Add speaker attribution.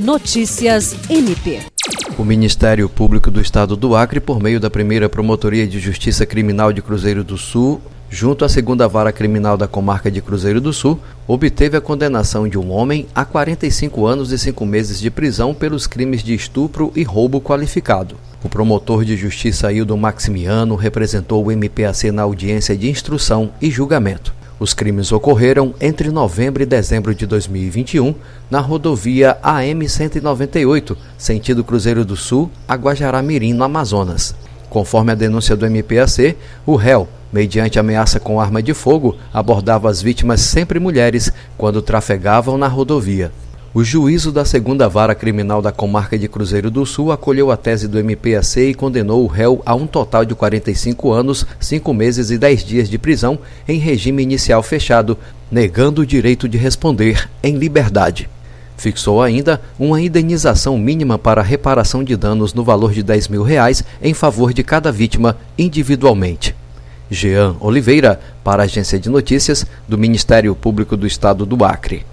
Speaker 1: Notícias MP.
Speaker 2: O Ministério Público do Estado do Acre, por meio da primeira Promotoria de Justiça Criminal de Cruzeiro do Sul, junto à segunda vara criminal da comarca de Cruzeiro do Sul, obteve a condenação de um homem a 45 anos e 5 meses de prisão pelos crimes de estupro e roubo qualificado. O promotor de justiça Hildo Maximiano representou o MPAC na audiência de instrução e julgamento. Os crimes ocorreram entre novembro e dezembro de 2021 na rodovia AM-198, sentido Cruzeiro do Sul, a Guajará-Mirim, no Amazonas. Conforme a denúncia do MPAC, o réu, mediante ameaça com arma de fogo, abordava as vítimas sempre mulheres quando trafegavam na rodovia. O juízo da segunda vara criminal da comarca de Cruzeiro do Sul acolheu a tese do MPAC e condenou o réu a um total de 45 anos, 5 meses e 10 dias de prisão em regime inicial fechado, negando o direito de responder em liberdade. Fixou ainda uma indenização mínima para reparação de danos no valor de 10 mil reais em favor de cada vítima individualmente. Jean Oliveira, para a Agência de Notícias do Ministério Público do Estado do Acre.